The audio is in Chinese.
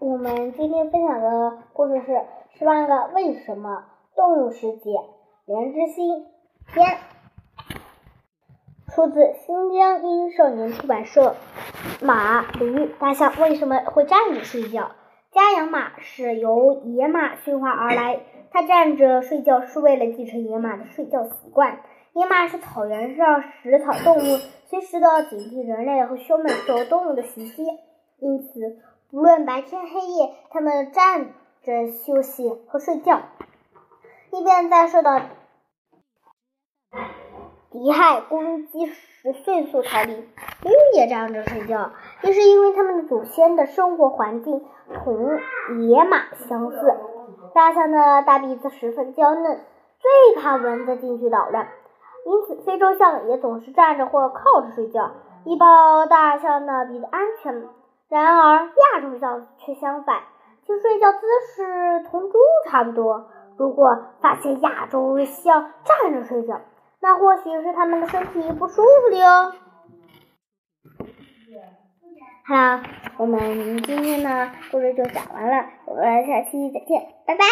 我们今天分享的故事是《十万个为什么》动物世界连之心篇，出自新疆青少年出版社。马、驴、大象为什么会站着睡觉？家养马是由野马驯化而来，它站着睡觉是为了继承野马的睡觉习惯。野马是草原上食草动物，随时都要警惕人类和凶猛兽动物的袭击，因此不论白天黑夜，它们站着休息和睡觉，以便在受到敌害攻击时迅速逃离。驴也站着睡觉，这是因为它们的祖先的生活环境同野马相似。大象的大鼻子十分娇嫩，最怕蚊子进去捣乱。因此，非洲象也总是站着或靠着睡觉，以保大象的鼻子安全。然而，亚洲象却相反，其睡觉姿势同猪差不多。如果发现亚洲象站着睡觉，那或许是它们的身体不舒服的哟。好了，我们今天的故事就讲完了，我们下期再见，拜拜。